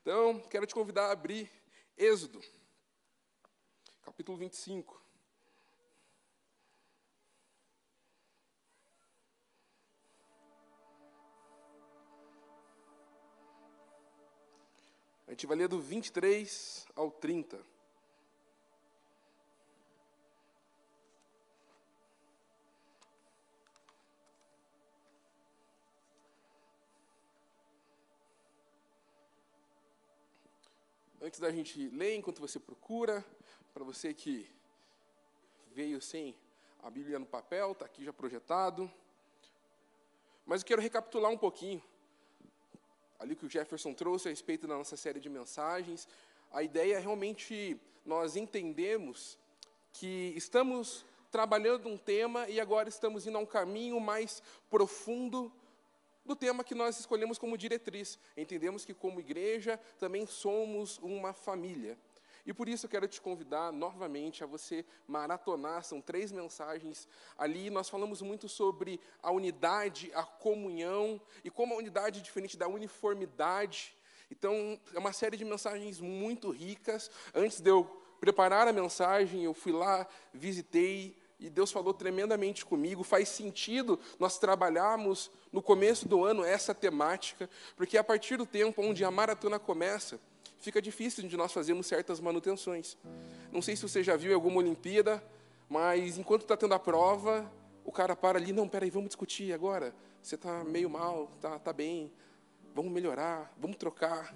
Então, quero te convidar a abrir Êxodo, capítulo 25. A gente vai ler do 23 ao 30. Antes da gente ler, enquanto você procura, para você que veio sem a Bíblia no papel, está aqui já projetado. Mas eu quero recapitular um pouquinho ali que o Jefferson trouxe a respeito da nossa série de mensagens. A ideia é realmente nós entendemos que estamos trabalhando um tema e agora estamos indo a um caminho mais profundo do tema que nós escolhemos como diretriz. Entendemos que, como igreja, também somos uma família. E por isso eu quero te convidar novamente a você maratonar, são três mensagens ali. Nós falamos muito sobre a unidade, a comunhão, e como a unidade é diferente da uniformidade. Então, é uma série de mensagens muito ricas. Antes de eu preparar a mensagem, eu fui lá, visitei, e Deus falou tremendamente comigo. Faz sentido nós trabalharmos no começo do ano essa temática, porque a partir do tempo onde a maratona começa, fica difícil de nós fazermos certas manutenções. Não sei se você já viu alguma Olimpíada, mas enquanto está tendo a prova, o cara para ali, não, peraí, vamos discutir agora. Você está meio mal, está tá bem, vamos melhorar, vamos trocar.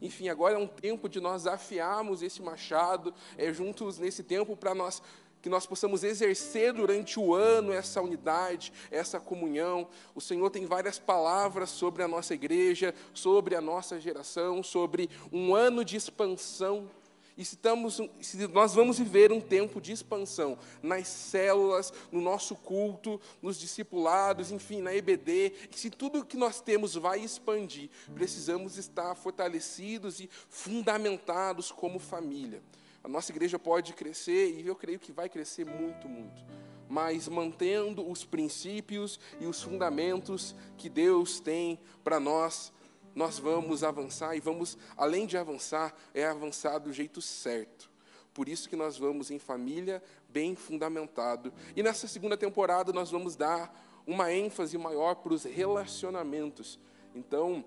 Enfim, agora é um tempo de nós afiarmos esse machado, é juntos nesse tempo para nós que nós possamos exercer durante o ano essa unidade, essa comunhão. O Senhor tem várias palavras sobre a nossa igreja, sobre a nossa geração, sobre um ano de expansão. E se, estamos, se nós vamos viver um tempo de expansão nas células, no nosso culto, nos discipulados, enfim, na EBD, se tudo que nós temos vai expandir, precisamos estar fortalecidos e fundamentados como família. A nossa igreja pode crescer e eu creio que vai crescer muito, muito. Mas mantendo os princípios e os fundamentos que Deus tem para nós, nós vamos avançar e vamos, além de avançar, é avançar do jeito certo. Por isso que nós vamos em família bem fundamentado. E nessa segunda temporada nós vamos dar uma ênfase maior para os relacionamentos. Então,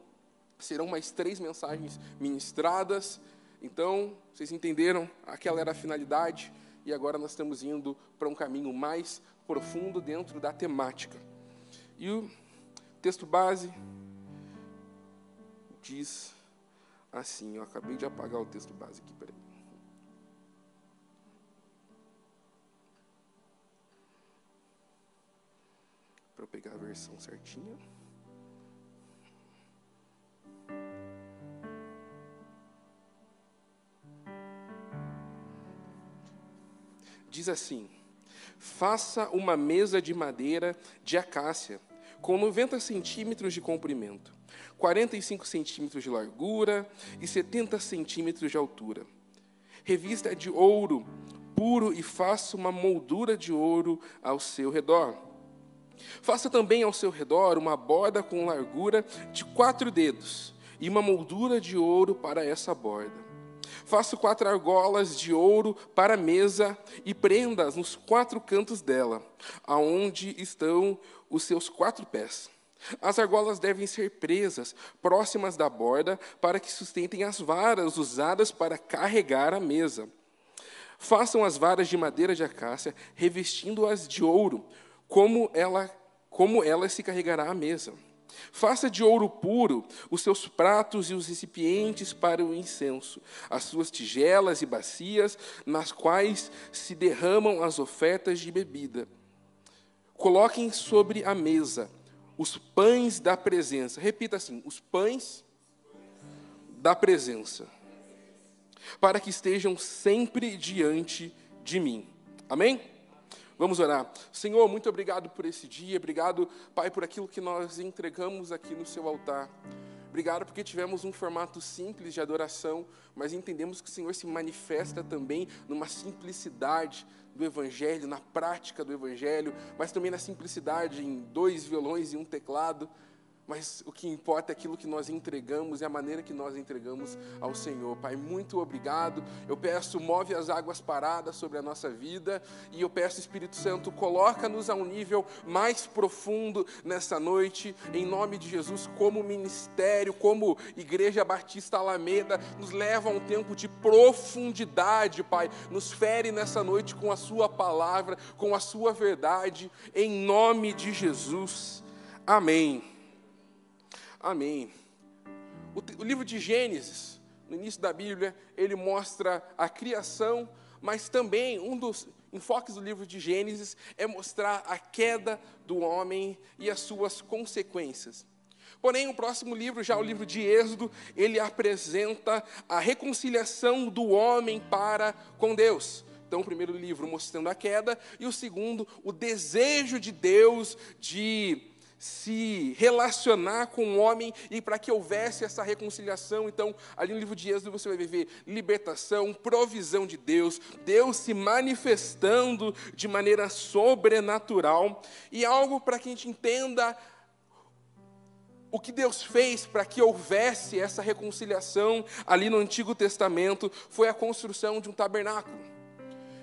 serão mais três mensagens ministradas então, vocês entenderam? Aquela era a finalidade, e agora nós estamos indo para um caminho mais profundo dentro da temática. E o texto base diz assim: eu acabei de apagar o texto base aqui, peraí. Para eu pegar a versão certinha. Diz assim: Faça uma mesa de madeira de acácia, com 90 centímetros de comprimento, 45 centímetros de largura e 70 centímetros de altura. Revista de ouro puro e faça uma moldura de ouro ao seu redor. Faça também ao seu redor uma borda com largura de quatro dedos e uma moldura de ouro para essa borda. Faça quatro argolas de ouro para a mesa e prenda-as nos quatro cantos dela, aonde estão os seus quatro pés. As argolas devem ser presas próximas da borda para que sustentem as varas usadas para carregar a mesa. Façam as varas de madeira de acácia, revestindo-as de ouro, como ela como ela se carregará à mesa. Faça de ouro puro os seus pratos e os recipientes para o incenso, as suas tigelas e bacias, nas quais se derramam as ofertas de bebida. Coloquem sobre a mesa os pães da presença. Repita assim: os pães da presença, para que estejam sempre diante de mim. Amém? Vamos orar. Senhor, muito obrigado por esse dia. Obrigado, Pai, por aquilo que nós entregamos aqui no seu altar. Obrigado porque tivemos um formato simples de adoração, mas entendemos que o Senhor se manifesta também numa simplicidade do Evangelho, na prática do Evangelho, mas também na simplicidade em dois violões e um teclado. Mas o que importa é aquilo que nós entregamos e a maneira que nós entregamos ao Senhor. Pai, muito obrigado. Eu peço, move as águas paradas sobre a nossa vida e eu peço, Espírito Santo, coloca-nos a um nível mais profundo nessa noite, em nome de Jesus, como ministério, como Igreja Batista Alameda, nos leva a um tempo de profundidade, Pai. Nos fere nessa noite com a Sua palavra, com a Sua verdade, em nome de Jesus. Amém. Amém. O, o livro de Gênesis, no início da Bíblia, ele mostra a criação, mas também um dos enfoques do livro de Gênesis é mostrar a queda do homem e as suas consequências. Porém, o próximo livro, já o livro de Êxodo, ele apresenta a reconciliação do homem para com Deus. Então, o primeiro livro mostrando a queda, e o segundo, o desejo de Deus de se relacionar com o homem e para que houvesse essa reconciliação. Então, ali no livro de Êxodo você vai viver libertação, provisão de Deus, Deus se manifestando de maneira sobrenatural e algo para que a gente entenda o que Deus fez para que houvesse essa reconciliação ali no Antigo Testamento foi a construção de um tabernáculo.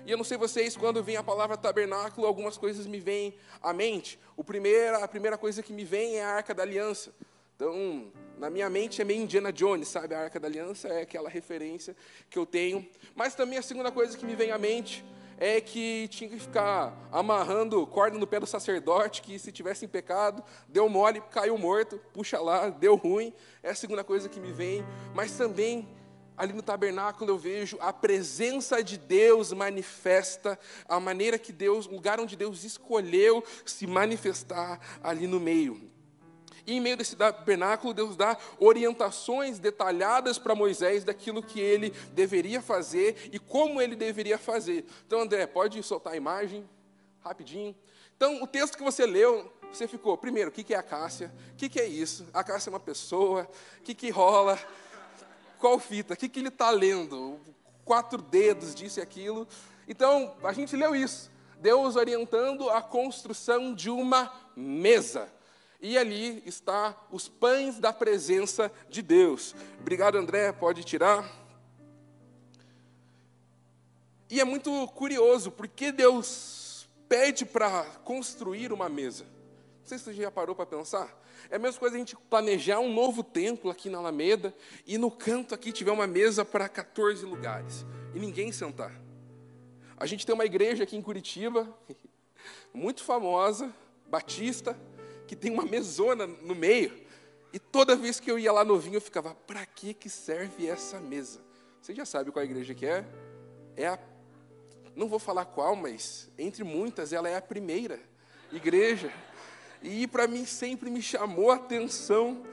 E eu não sei vocês, quando vem a palavra tabernáculo, algumas coisas me vêm à mente. O primeiro, a primeira coisa que me vem é a Arca da Aliança. Então, na minha mente é meio Indiana Jones, sabe? A Arca da Aliança é aquela referência que eu tenho. Mas também a segunda coisa que me vem à mente é que tinha que ficar amarrando corda no pé do sacerdote, que se tivesse em pecado, deu mole, caiu morto, puxa lá, deu ruim. É a segunda coisa que me vem. Mas também ali no tabernáculo eu vejo a presença de Deus manifesta, a maneira que Deus, o lugar onde Deus escolheu se manifestar ali no meio. E em meio desse tabernáculo, Deus dá orientações detalhadas para Moisés daquilo que ele deveria fazer e como ele deveria fazer. Então, André, pode soltar a imagem rapidinho. Então, o texto que você leu, você ficou, primeiro, o que é a Cássia? O que é isso? A Cássia é uma pessoa? O que, que rola? Qual fita, o que, que ele está lendo, quatro dedos, disse aquilo. Então, a gente leu isso. Deus orientando a construção de uma mesa. E ali está os pães da presença de Deus. Obrigado, André, pode tirar. E é muito curioso, porque Deus pede para construir uma mesa. Não sei se você já parou para pensar. É a mesma coisa a gente planejar um novo templo aqui na Alameda e no canto aqui tiver uma mesa para 14 lugares e ninguém sentar. A gente tem uma igreja aqui em Curitiba, muito famosa, batista, que tem uma mesona no meio. E toda vez que eu ia lá novinho, eu ficava, para que, que serve essa mesa? Você já sabe qual igreja que é? É a. Não vou falar qual, mas entre muitas, ela é a primeira igreja e para mim sempre me chamou a atenção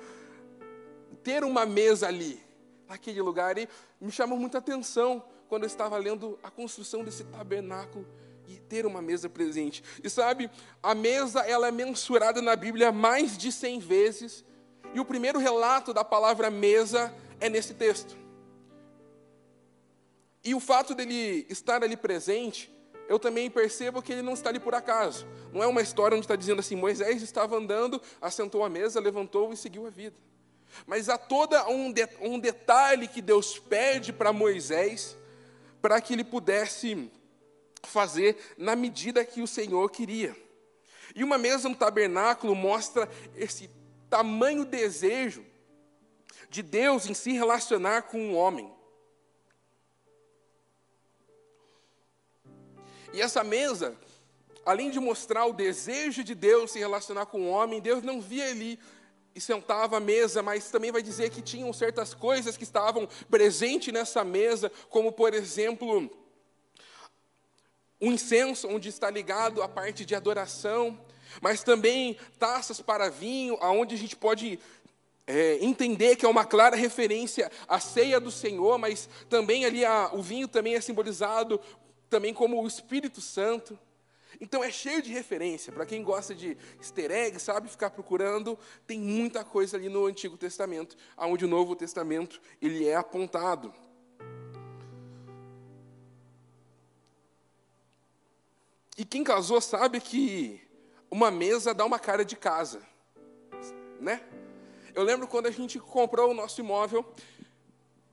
ter uma mesa ali, naquele lugar, e me chamou muita atenção quando eu estava lendo a construção desse tabernáculo e ter uma mesa presente. E sabe, a mesa ela é mensurada na Bíblia mais de 100 vezes, e o primeiro relato da palavra mesa é nesse texto. E o fato dele estar ali presente eu também percebo que ele não está ali por acaso. Não é uma história onde está dizendo assim: Moisés estava andando, assentou a mesa, levantou e seguiu a vida. Mas há todo um, de, um detalhe que Deus pede para Moisés, para que ele pudesse fazer na medida que o Senhor queria. E uma mesa no tabernáculo mostra esse tamanho desejo de Deus em se relacionar com o homem. E essa mesa, além de mostrar o desejo de Deus se relacionar com o homem, Deus não via ali e sentava à mesa, mas também vai dizer que tinham certas coisas que estavam presentes nessa mesa, como por exemplo, o um incenso, onde está ligado a parte de adoração, mas também taças para vinho, aonde a gente pode é, entender que é uma clara referência à ceia do Senhor, mas também ali a, o vinho também é simbolizado também como o Espírito Santo. Então é cheio de referência. Para quem gosta de easter egg, sabe ficar procurando, tem muita coisa ali no Antigo Testamento, aonde o Novo Testamento ele é apontado. E quem casou sabe que uma mesa dá uma cara de casa, né? Eu lembro quando a gente comprou o nosso imóvel,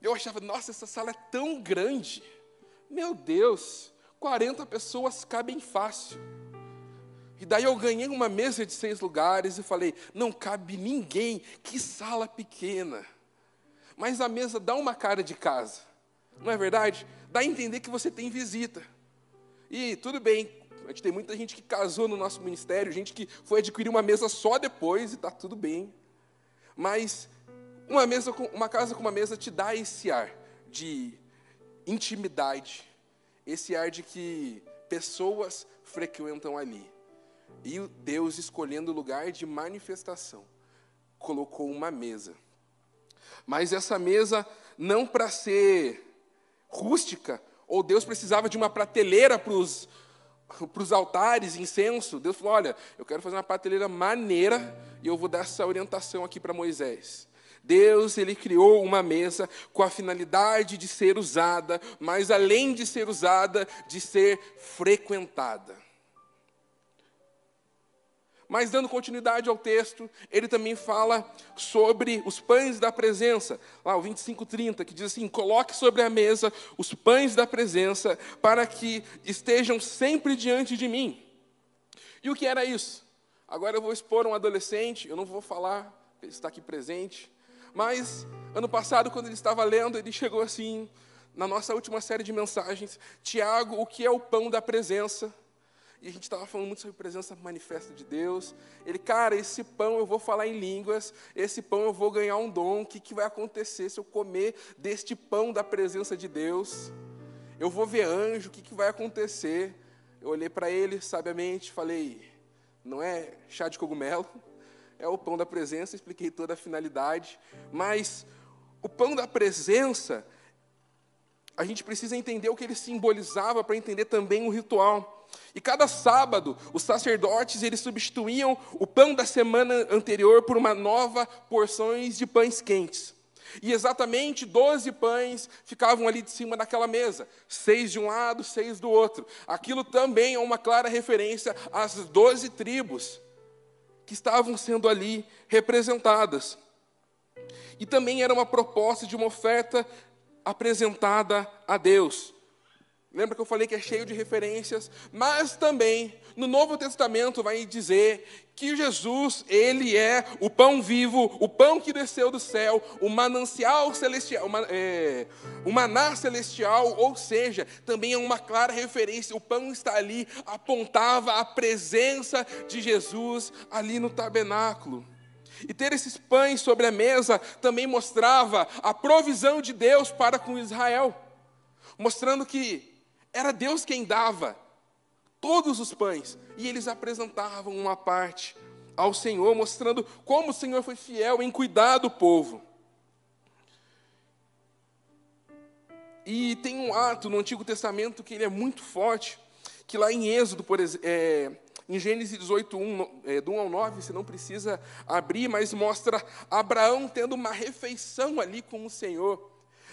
eu achava, nossa, essa sala é tão grande. Meu Deus, 40 pessoas cabem fácil. E daí eu ganhei uma mesa de seis lugares e falei: não cabe ninguém, que sala pequena. Mas a mesa dá uma cara de casa, não é verdade? Dá a entender que você tem visita. E tudo bem, a gente tem muita gente que casou no nosso ministério, gente que foi adquirir uma mesa só depois e está tudo bem. Mas uma, mesa com, uma casa com uma mesa te dá esse ar de intimidade, esse ar de que pessoas frequentam ali. E Deus, escolhendo o lugar de manifestação, colocou uma mesa. Mas essa mesa, não para ser rústica, ou Deus precisava de uma prateleira para os altares, incenso. Deus falou: Olha, eu quero fazer uma prateleira maneira e eu vou dar essa orientação aqui para Moisés. Deus, ele criou uma mesa com a finalidade de ser usada, mas além de ser usada, de ser frequentada. Mas dando continuidade ao texto, ele também fala sobre os pães da presença. Lá o 25:30, que diz assim: "Coloque sobre a mesa os pães da presença, para que estejam sempre diante de mim". E o que era isso? Agora eu vou expor um adolescente, eu não vou falar, ele está aqui presente, mas ano passado quando ele estava lendo, ele chegou assim, na nossa última série de mensagens, Tiago, o que é o pão da presença? E a gente estava falando muito sobre presença manifesta de Deus. Ele, cara, esse pão eu vou falar em línguas, esse pão eu vou ganhar um dom. O que, que vai acontecer se eu comer deste pão da presença de Deus? Eu vou ver anjo, o que, que vai acontecer? Eu olhei para ele sabiamente, falei, não é chá de cogumelo, é o pão da presença, expliquei toda a finalidade. Mas o pão da presença, a gente precisa entender o que ele simbolizava para entender também o ritual. E cada sábado, os sacerdotes eles substituíam o pão da semana anterior por uma nova porções de pães quentes. E exatamente doze pães ficavam ali de cima daquela mesa, seis de um lado, seis do outro. Aquilo também é uma clara referência às doze tribos que estavam sendo ali representadas. E também era uma proposta de uma oferta apresentada a Deus. Lembra que eu falei que é cheio de referências? Mas também no Novo Testamento vai dizer que Jesus, ele é o pão vivo, o pão que desceu do céu, o manancial celestial, o, é, o maná celestial, ou seja, também é uma clara referência. O pão está ali, apontava a presença de Jesus ali no tabernáculo. E ter esses pães sobre a mesa também mostrava a provisão de Deus para com Israel, mostrando que era Deus quem dava todos os pães, e eles apresentavam uma parte ao Senhor, mostrando como o Senhor foi fiel em cuidar do povo. E tem um ato no Antigo Testamento que ele é muito forte, que lá em Êxodo, por exemplo, é, em Gênesis 18, 1, é, do 1 ao 9, você não precisa abrir, mas mostra Abraão tendo uma refeição ali com o Senhor.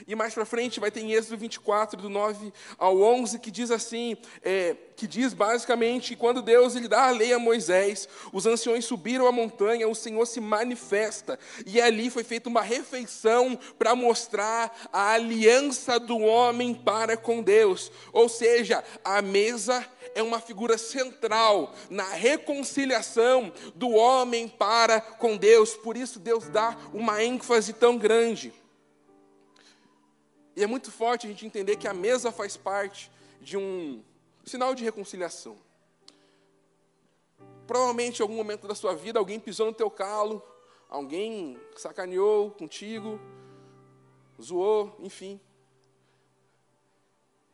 E mais para frente vai ter em Êxodo 24, do 9 ao 11, que diz assim, é, que diz basicamente que quando Deus lhe dá a lei a Moisés, os anciões subiram a montanha, o Senhor se manifesta, e ali foi feita uma refeição para mostrar a aliança do homem para com Deus. Ou seja, a mesa é uma figura central na reconciliação do homem para com Deus, por isso Deus dá uma ênfase tão grande. E é muito forte a gente entender que a mesa faz parte de um sinal de reconciliação. Provavelmente em algum momento da sua vida alguém pisou no teu calo, alguém sacaneou contigo, zoou, enfim.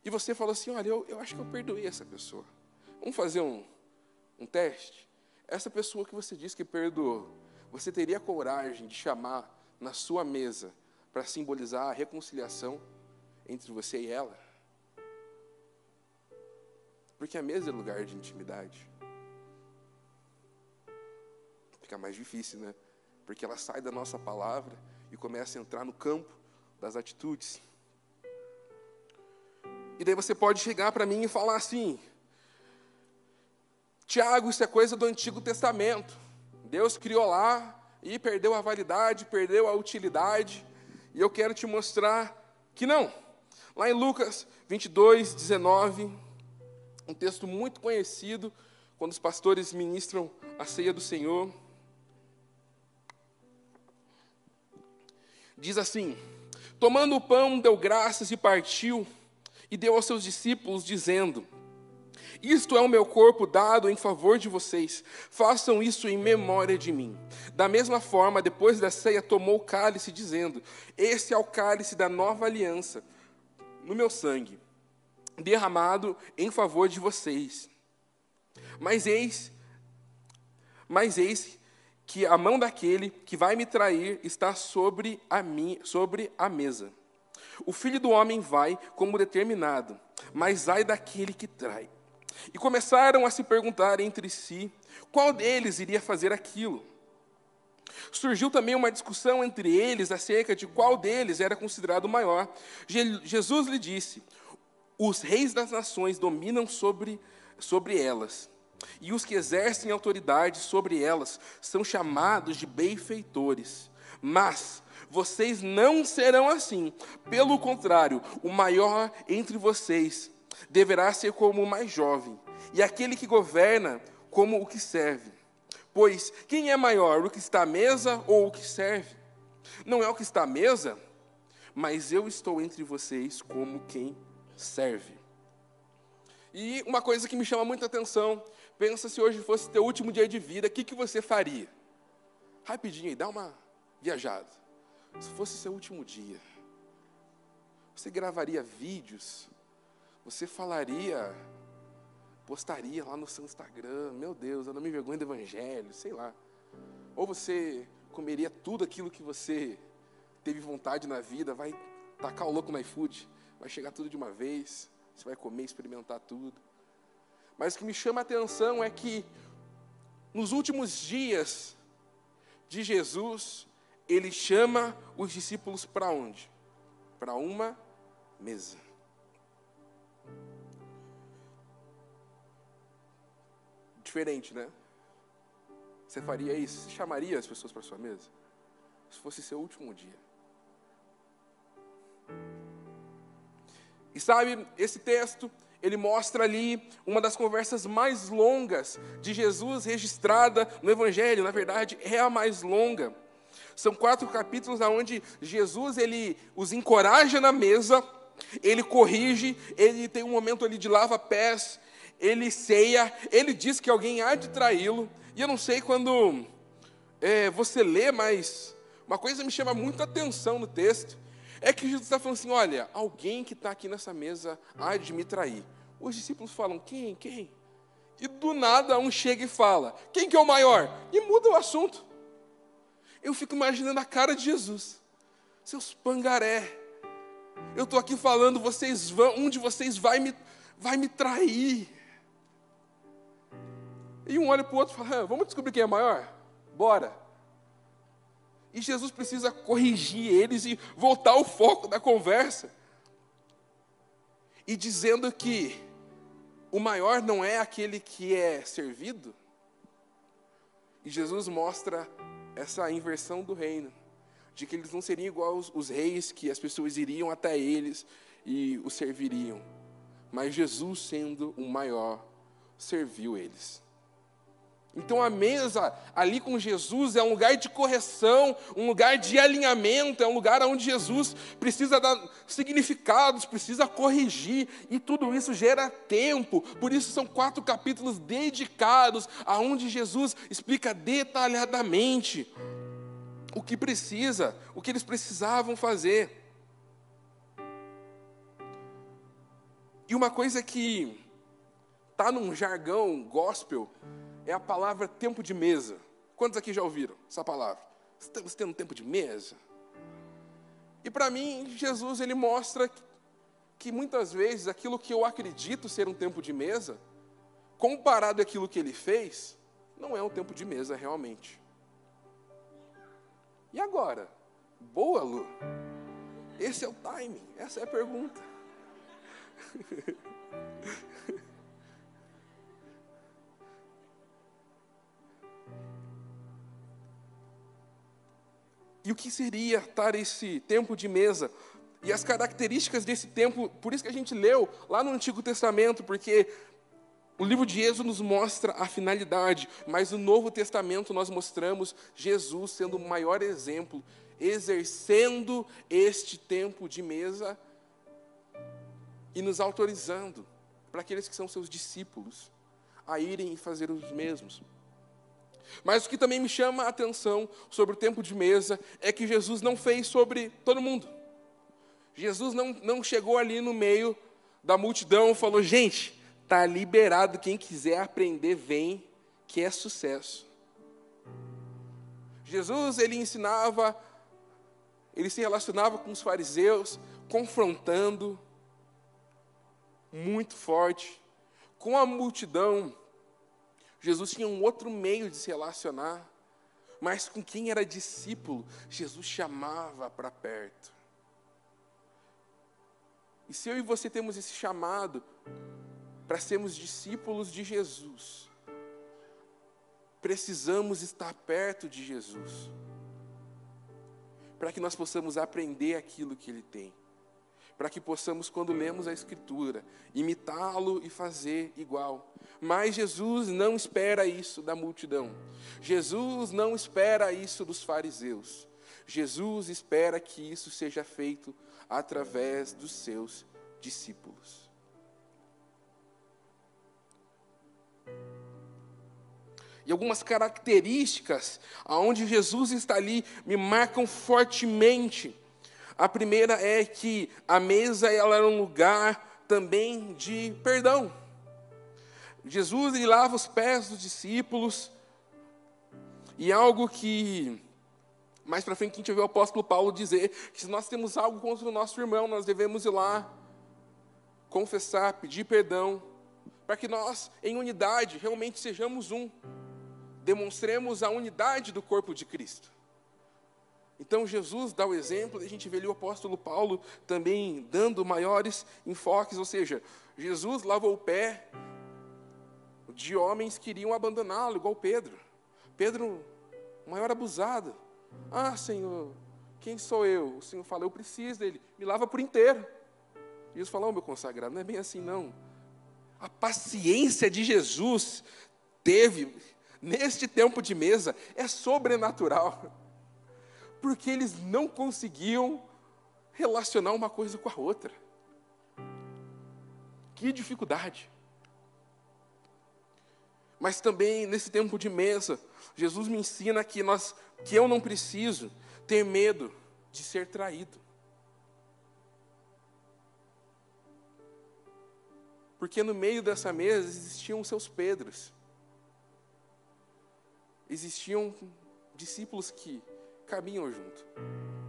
E você falou assim: olha, eu, eu acho que eu perdoei essa pessoa. Vamos fazer um, um teste? Essa pessoa que você disse que perdoou, você teria coragem de chamar na sua mesa para simbolizar a reconciliação? entre você e ela. Porque a mesa é lugar de intimidade. Fica mais difícil, né? Porque ela sai da nossa palavra e começa a entrar no campo das atitudes. E daí você pode chegar para mim e falar assim: Tiago, isso é coisa do Antigo Testamento. Deus criou lá, e perdeu a validade, perdeu a utilidade. E eu quero te mostrar que não. Lá em Lucas 22, 19, um texto muito conhecido, quando os pastores ministram a ceia do Senhor. Diz assim: Tomando o pão, deu graças e partiu, e deu aos seus discípulos, dizendo: isto é o meu corpo dado em favor de vocês. Façam isso em memória de mim. Da mesma forma, depois da ceia, tomou o cálice, dizendo: Este é o cálice da nova aliança, no meu sangue, derramado em favor de vocês. Mas eis, mas eis que a mão daquele que vai me trair está sobre a mim, sobre a mesa. O filho do homem vai como determinado, mas ai daquele que trai. E começaram a se perguntar entre si qual deles iria fazer aquilo. Surgiu também uma discussão entre eles acerca de qual deles era considerado maior. Jesus lhe disse: Os reis das nações dominam sobre, sobre elas, e os que exercem autoridade sobre elas são chamados de benfeitores. Mas vocês não serão assim. Pelo contrário, o maior entre vocês deverá ser como o mais jovem, e aquele que governa como o que serve. Pois quem é maior, o que está à mesa ou o que serve? Não é o que está à mesa, mas eu estou entre vocês como quem serve. E uma coisa que me chama muita atenção, pensa se hoje fosse teu último dia de vida, o que, que você faria? Rapidinho aí, dá uma viajada. Se fosse seu último dia, você gravaria vídeos você falaria, postaria lá no seu Instagram, meu Deus, eu não me vergonho do Evangelho, sei lá. Ou você comeria tudo aquilo que você teve vontade na vida, vai tacar o louco no iFood, vai chegar tudo de uma vez, você vai comer, experimentar tudo. Mas o que me chama a atenção é que nos últimos dias de Jesus, ele chama os discípulos para onde? Para uma mesa. Diferente, né? Você faria isso? Você chamaria as pessoas para sua mesa? Se fosse seu último dia. E sabe, esse texto, ele mostra ali uma das conversas mais longas de Jesus registrada no Evangelho. Na verdade, é a mais longa. São quatro capítulos onde Jesus ele os encoraja na mesa, ele corrige, ele tem um momento ali de lava pés, ele ceia, ele diz que alguém há de traí-lo. E eu não sei quando é, você lê, mas uma coisa me chama muito a atenção no texto é que Jesus está falando assim: olha, alguém que está aqui nessa mesa há de me trair. Os discípulos falam: quem? Quem? E do nada um chega e fala: quem que é o maior? E muda o assunto. Eu fico imaginando a cara de Jesus, seus pangaré. Eu estou aqui falando, vocês vão, um de vocês vai me, vai me trair. E um olha para o outro e fala: vamos descobrir quem é maior? Bora. E Jesus precisa corrigir eles e voltar o foco da conversa. E dizendo que o maior não é aquele que é servido. E Jesus mostra essa inversão do reino, de que eles não seriam igual os reis, que as pessoas iriam até eles e os serviriam. Mas Jesus, sendo o maior, serviu eles. Então a mesa ali com Jesus é um lugar de correção, um lugar de alinhamento, é um lugar onde Jesus precisa dar significados, precisa corrigir, e tudo isso gera tempo. Por isso são quatro capítulos dedicados aonde Jesus explica detalhadamente o que precisa, o que eles precisavam fazer. E uma coisa que está num jargão gospel, é a palavra tempo de mesa. Quantos aqui já ouviram essa palavra? Estamos tendo tempo de mesa? E para mim, Jesus ele mostra que muitas vezes aquilo que eu acredito ser um tempo de mesa, comparado àquilo que ele fez, não é um tempo de mesa realmente. E agora? Boa, Lu? Esse é o timing, essa é a pergunta. E o que seria estar esse tempo de mesa? E as características desse tempo, por isso que a gente leu lá no Antigo Testamento, porque o livro de Êxodo nos mostra a finalidade, mas no Novo Testamento nós mostramos Jesus sendo o maior exemplo, exercendo este tempo de mesa e nos autorizando para aqueles que são seus discípulos a irem e fazer os mesmos. Mas o que também me chama a atenção sobre o tempo de mesa é que Jesus não fez sobre todo mundo. Jesus não, não chegou ali no meio da multidão e falou: gente, está liberado, quem quiser aprender, vem, que é sucesso. Jesus, ele ensinava, ele se relacionava com os fariseus, confrontando, muito forte, com a multidão. Jesus tinha um outro meio de se relacionar, mas com quem era discípulo, Jesus chamava para perto. E se eu e você temos esse chamado para sermos discípulos de Jesus, precisamos estar perto de Jesus, para que nós possamos aprender aquilo que Ele tem, para que possamos, quando lemos a Escritura, imitá-lo e fazer igual. Mas Jesus não espera isso da multidão, Jesus não espera isso dos fariseus, Jesus espera que isso seja feito através dos seus discípulos. E algumas características aonde Jesus está ali me marcam fortemente. A primeira é que a mesa ela era um lugar também de perdão. Jesus ele lava os pés dos discípulos. E algo que mais para frente a gente vê o apóstolo Paulo dizer que se nós temos algo contra o nosso irmão, nós devemos ir lá confessar, pedir perdão, para que nós, em unidade, realmente sejamos um. Demonstremos a unidade do corpo de Cristo. Então Jesus dá o exemplo, e a gente vê ali o apóstolo Paulo também dando maiores enfoques, ou seja, Jesus lavou o pé de homens que iriam abandoná-lo, igual Pedro. Pedro, maior abusado. Ah, Senhor, quem sou eu? O Senhor fala, eu preciso dele, me lava por inteiro. Jesus fala, oh, meu consagrado, não é bem assim não. A paciência de Jesus teve, neste tempo de mesa, é sobrenatural. Porque eles não conseguiam relacionar uma coisa com a outra. Que dificuldade. Mas também nesse tempo de mesa, Jesus me ensina que nós que eu não preciso ter medo de ser traído. Porque no meio dessa mesa existiam seus Pedros. Existiam discípulos que caminham junto.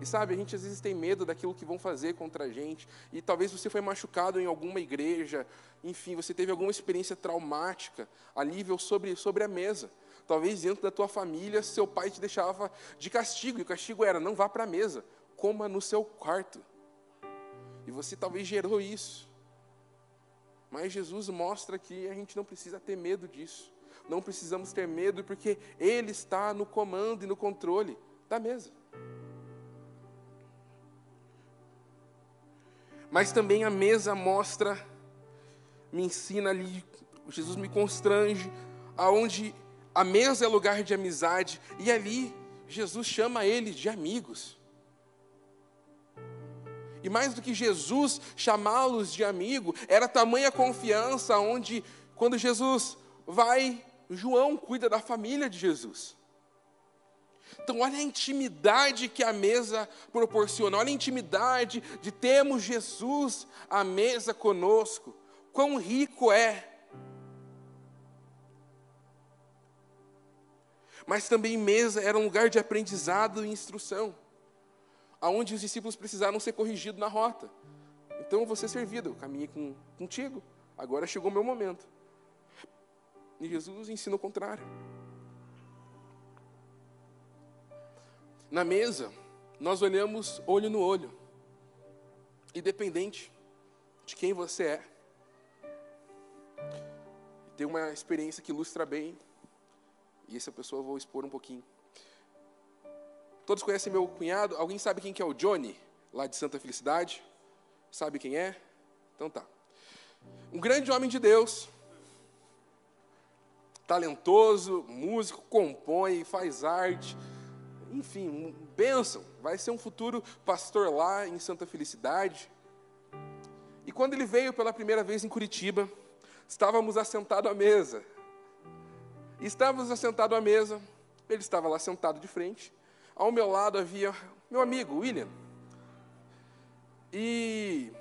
E sabe, a gente às vezes tem medo daquilo que vão fazer contra a gente. E talvez você foi machucado em alguma igreja, enfim, você teve alguma experiência traumática ali sobre, sobre a mesa. Talvez dentro da tua família, seu pai te deixava de castigo, e o castigo era: não vá para a mesa, coma no seu quarto. E você talvez gerou isso. Mas Jesus mostra que a gente não precisa ter medo disso. Não precisamos ter medo porque Ele está no comando e no controle da mesa. Mas também a mesa mostra, me ensina ali, Jesus me constrange, aonde a mesa é lugar de amizade e ali Jesus chama eles de amigos. E mais do que Jesus chamá-los de amigo, era tamanha confiança onde, quando Jesus vai, João cuida da família de Jesus. Então, olha a intimidade que a mesa proporciona, olha a intimidade de termos Jesus à mesa conosco. Quão rico é. Mas também mesa era um lugar de aprendizado e instrução aonde os discípulos precisaram ser corrigidos na rota. Então ser servido, eu caminhei com, contigo, agora chegou o meu momento. E Jesus ensina o contrário. Na mesa, nós olhamos olho no olho, independente de quem você é. Tem uma experiência que ilustra bem, e essa pessoa eu vou expor um pouquinho. Todos conhecem meu cunhado? Alguém sabe quem que é o Johnny, lá de Santa Felicidade? Sabe quem é? Então tá. Um grande homem de Deus, talentoso, músico, compõe, faz arte, enfim, bênção. Vai ser um futuro pastor lá em Santa Felicidade. E quando ele veio pela primeira vez em Curitiba, estávamos assentados à mesa. Estávamos assentados à mesa, ele estava lá sentado de frente. Ao meu lado havia meu amigo, William. E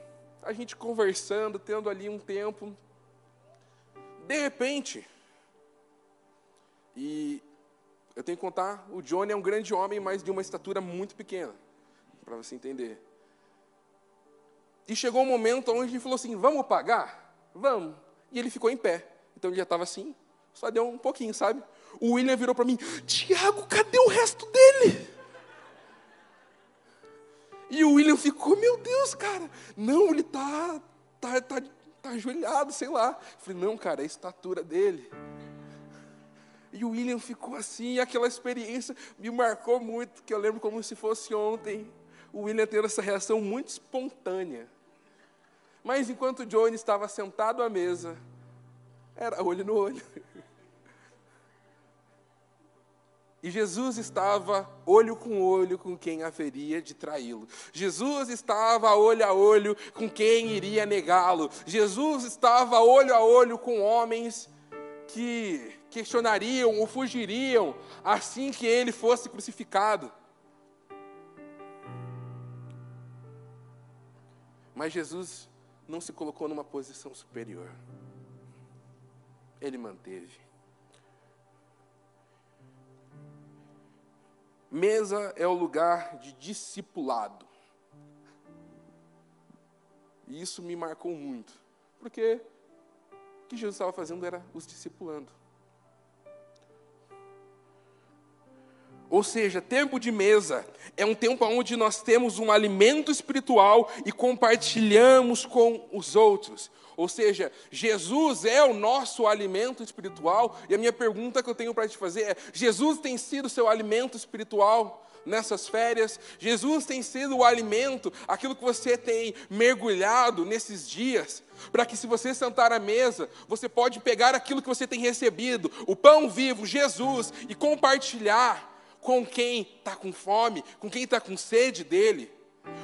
a gente conversando, tendo ali um tempo. De repente, e eu tenho que contar, o Johnny é um grande homem, mas de uma estatura muito pequena, para você entender. E chegou um momento onde ele falou assim: Vamos pagar? Vamos. E ele ficou em pé. Então ele já estava assim, só deu um pouquinho, sabe? O William virou para mim: Tiago, cadê o resto dele? E o William ficou: Meu Deus, cara, não, ele tá, tá, tá, tá ajoelhado, sei lá. Eu falei: Não, cara, é a estatura dele. E o William ficou assim, e aquela experiência me marcou muito, que eu lembro como se fosse ontem. O William tendo essa reação muito espontânea. Mas enquanto Johnny estava sentado à mesa, era olho no olho. E Jesus estava olho com olho com quem haveria de traí-lo. Jesus estava olho a olho com quem iria negá-lo. Jesus estava olho a olho com homens que questionariam ou fugiriam assim que ele fosse crucificado. Mas Jesus não se colocou numa posição superior. Ele manteve. Mesa é o lugar de discipulado. E isso me marcou muito. Porque o que Jesus estava fazendo era os discipulando. Ou seja, tempo de mesa é um tempo onde nós temos um alimento espiritual e compartilhamos com os outros. Ou seja, Jesus é o nosso alimento espiritual. E a minha pergunta que eu tenho para te fazer é: Jesus tem sido seu alimento espiritual? nessas férias. Jesus tem sido o alimento, aquilo que você tem mergulhado nesses dias, para que se você sentar à mesa, você pode pegar aquilo que você tem recebido, o pão vivo, Jesus, e compartilhar com quem está com fome, com quem está com sede dele.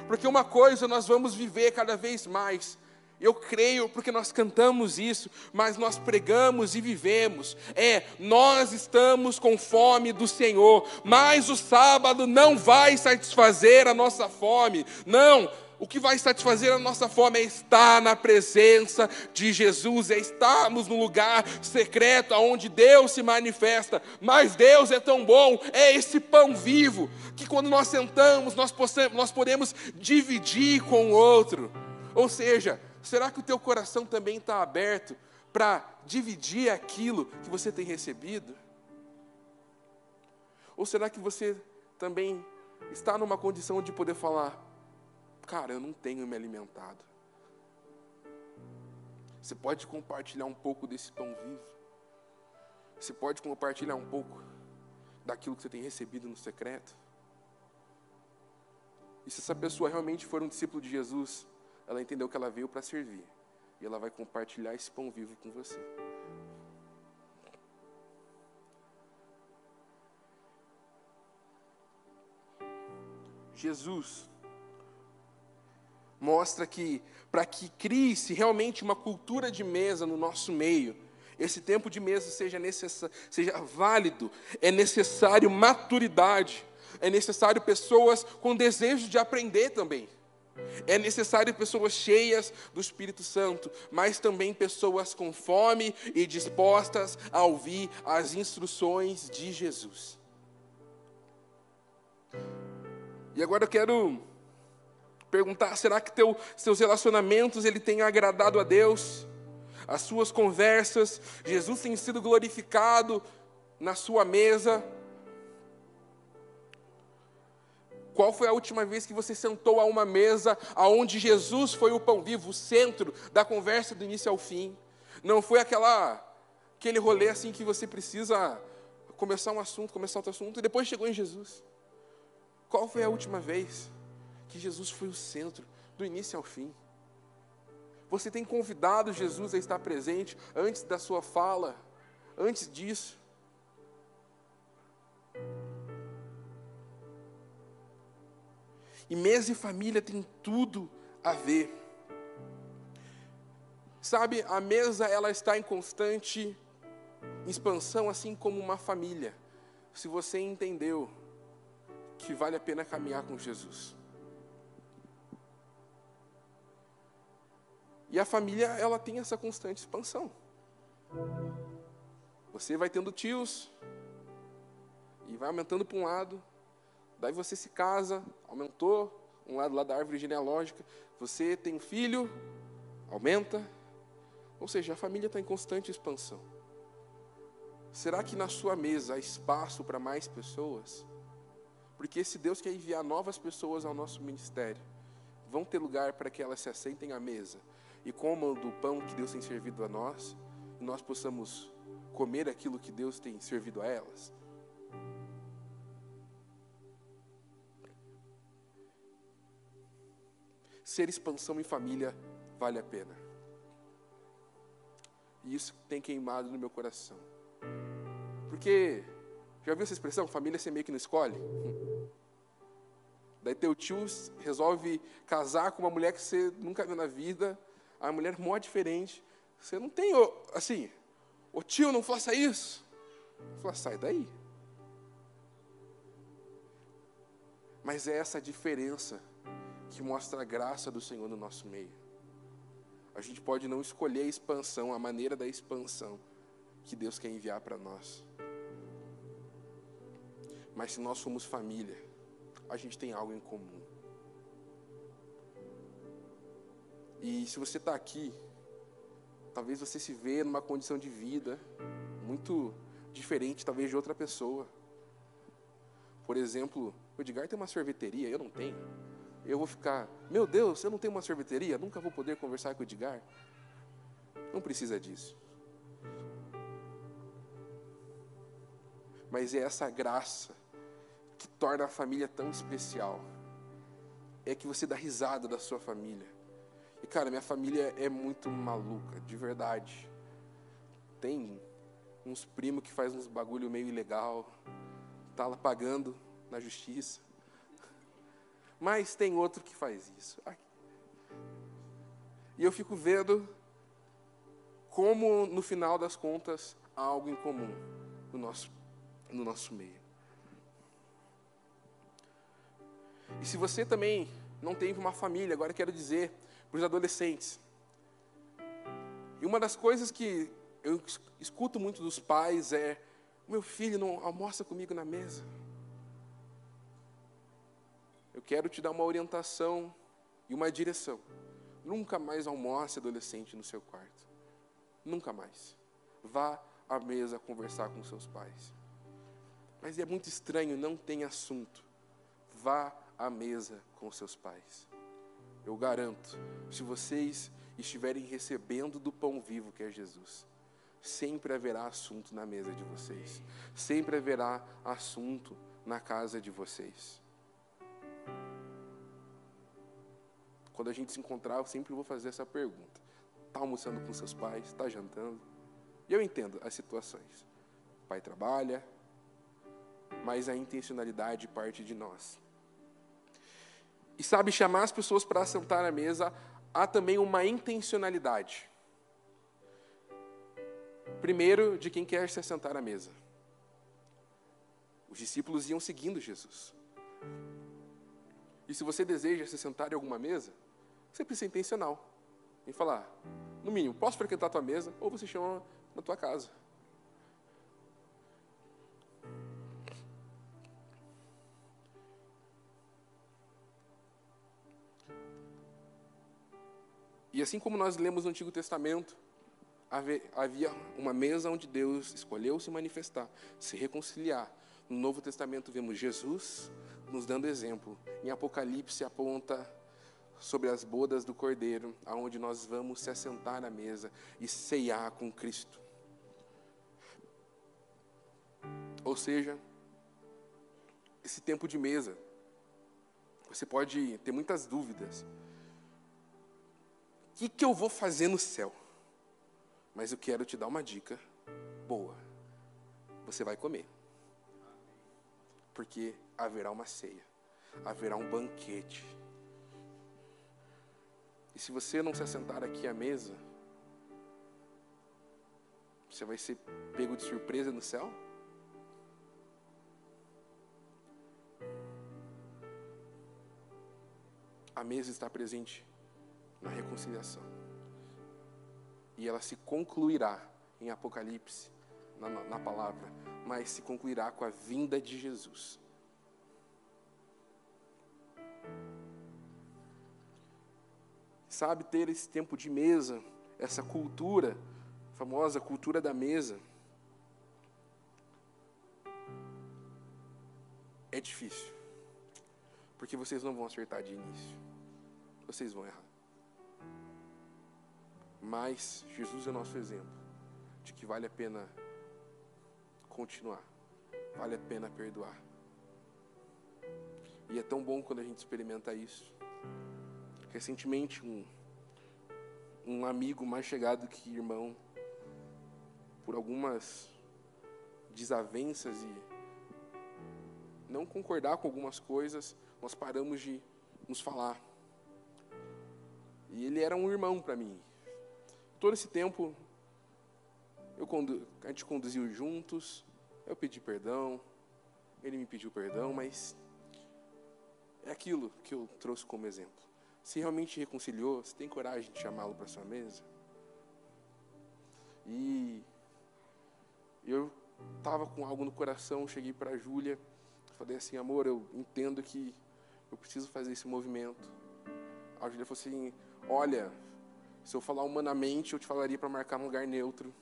Porque uma coisa nós vamos viver cada vez mais. Eu creio porque nós cantamos isso, mas nós pregamos e vivemos. É, nós estamos com fome do Senhor, mas o sábado não vai satisfazer a nossa fome. Não, o que vai satisfazer a nossa fome é estar na presença de Jesus, é estarmos no lugar secreto onde Deus se manifesta. Mas Deus é tão bom, é esse pão vivo, que quando nós sentamos, nós, possamos, nós podemos dividir com o outro. Ou seja, será que o teu coração também está aberto para dividir aquilo que você tem recebido? Ou será que você também está numa condição de poder falar, cara, eu não tenho me alimentado. Você pode compartilhar um pouco desse pão vivo. Você pode compartilhar um pouco daquilo que você tem recebido no secreto. E se essa pessoa realmente for um discípulo de Jesus, ela entendeu que ela veio para servir. E ela vai compartilhar esse pão vivo com você. Jesus mostra que para que crie-se realmente uma cultura de mesa no nosso meio, esse tempo de mesa seja, seja válido, é necessário maturidade, é necessário pessoas com desejo de aprender também. É necessário pessoas cheias do Espírito Santo, mas também pessoas com fome e dispostas a ouvir as instruções de Jesus. E agora eu quero Perguntar, será que teu, seus relacionamentos ele tem agradado a Deus? As suas conversas, Jesus tem sido glorificado na sua mesa? Qual foi a última vez que você sentou a uma mesa aonde Jesus foi o pão vivo, o centro da conversa do início ao fim? Não foi aquela aquele rolê assim que você precisa começar um assunto, começar outro assunto e depois chegou em Jesus. Qual foi a última vez que Jesus foi o centro, do início ao fim? Você tem convidado Jesus a estar presente antes da sua fala, antes disso? E mesa e família tem tudo a ver. Sabe, a mesa ela está em constante expansão, assim como uma família. Se você entendeu que vale a pena caminhar com Jesus. E a família, ela tem essa constante expansão. Você vai tendo tios e vai aumentando para um lado, daí você se casa, aumentou um lado lá da árvore genealógica, você tem um filho, aumenta, ou seja, a família está em constante expansão. Será que na sua mesa há espaço para mais pessoas? Porque esse Deus quer enviar novas pessoas ao nosso ministério. Vão ter lugar para que elas se assentem à mesa e comam do pão que Deus tem servido a nós, e nós possamos comer aquilo que Deus tem servido a elas. Ser expansão em família vale a pena. E isso tem queimado no meu coração. Porque, já viu essa expressão? Família você meio que não escolhe. Daí teu tio resolve casar com uma mulher que você nunca viu na vida, a mulher mó diferente. Você não tem, assim, o tio não faça isso. Fala, sai daí. Mas é essa diferença que mostra a graça do Senhor no nosso meio. A gente pode não escolher a expansão, a maneira da expansão que Deus quer enviar para nós. Mas se nós somos família, a gente tem algo em comum. E se você está aqui, talvez você se vê numa condição de vida muito diferente, talvez, de outra pessoa. Por exemplo, o Edgar tem uma sorveteria, eu não tenho. Eu vou ficar, meu Deus, eu não tenho uma sorveteria, nunca vou poder conversar com o Edgar. Não precisa disso. Mas é essa graça que torna a família tão especial. É que você dá risada da sua família. E cara, minha família é muito maluca, de verdade. Tem uns primos que faz uns bagulho meio ilegal, tá lá pagando na justiça. Mas tem outro que faz isso. E eu fico vendo como no final das contas há algo em comum no nosso, no nosso meio. E se você também não tem uma família, agora quero dizer para os adolescentes. E uma das coisas que eu escuto muito dos pais é: meu filho não almoça comigo na mesa. Eu quero te dar uma orientação e uma direção. Nunca mais almoce adolescente no seu quarto. Nunca mais. Vá à mesa conversar com seus pais. Mas é muito estranho, não tem assunto. Vá à mesa com seus pais. Eu garanto, se vocês estiverem recebendo do pão vivo que é Jesus, sempre haverá assunto na mesa de vocês, sempre haverá assunto na casa de vocês. Quando a gente se encontrar, eu sempre vou fazer essa pergunta: está almoçando com seus pais? Está jantando? E eu entendo as situações. O pai trabalha, mas a intencionalidade parte de nós. E sabe, chamar as pessoas para sentar à mesa, há também uma intencionalidade. Primeiro, de quem quer se sentar à mesa. Os discípulos iam seguindo Jesus. E se você deseja se sentar em alguma mesa, você precisa ser intencional. Em falar, no mínimo, posso frequentar a tua mesa, ou você chama na tua casa. E assim como nós lemos no Antigo Testamento, havia uma mesa onde Deus escolheu se manifestar, se reconciliar. No Novo Testamento vemos Jesus nos dando exemplo. Em Apocalipse aponta sobre as bodas do Cordeiro, aonde nós vamos se assentar à mesa e ceiar com Cristo. Ou seja, esse tempo de mesa Você pode ter muitas dúvidas. Que, que eu vou fazer no céu? Mas eu quero te dar uma dica boa. Você vai comer. Porque haverá uma ceia, haverá um banquete. E se você não se assentar aqui à mesa, você vai ser pego de surpresa no céu? A mesa está presente na reconciliação. E ela se concluirá em Apocalipse, na, na palavra, mas se concluirá com a vinda de Jesus. Sabe, ter esse tempo de mesa, essa cultura, famosa cultura da mesa, é difícil. Porque vocês não vão acertar de início. Vocês vão errar. Mas Jesus é nosso exemplo de que vale a pena continuar, vale a pena perdoar. E é tão bom quando a gente experimenta isso. Recentemente, um, um amigo mais chegado que irmão, por algumas desavenças e não concordar com algumas coisas, nós paramos de nos falar. E ele era um irmão para mim. Todo esse tempo, eu condu... a gente conduziu juntos, eu pedi perdão, ele me pediu perdão, mas é aquilo que eu trouxe como exemplo. Se realmente reconciliou, você tem coragem de chamá-lo para sua mesa? E eu estava com algo no coração, cheguei para a Júlia, falei assim, amor, eu entendo que eu preciso fazer esse movimento. A Júlia falou assim, olha, se eu falar humanamente, eu te falaria para marcar um lugar neutro.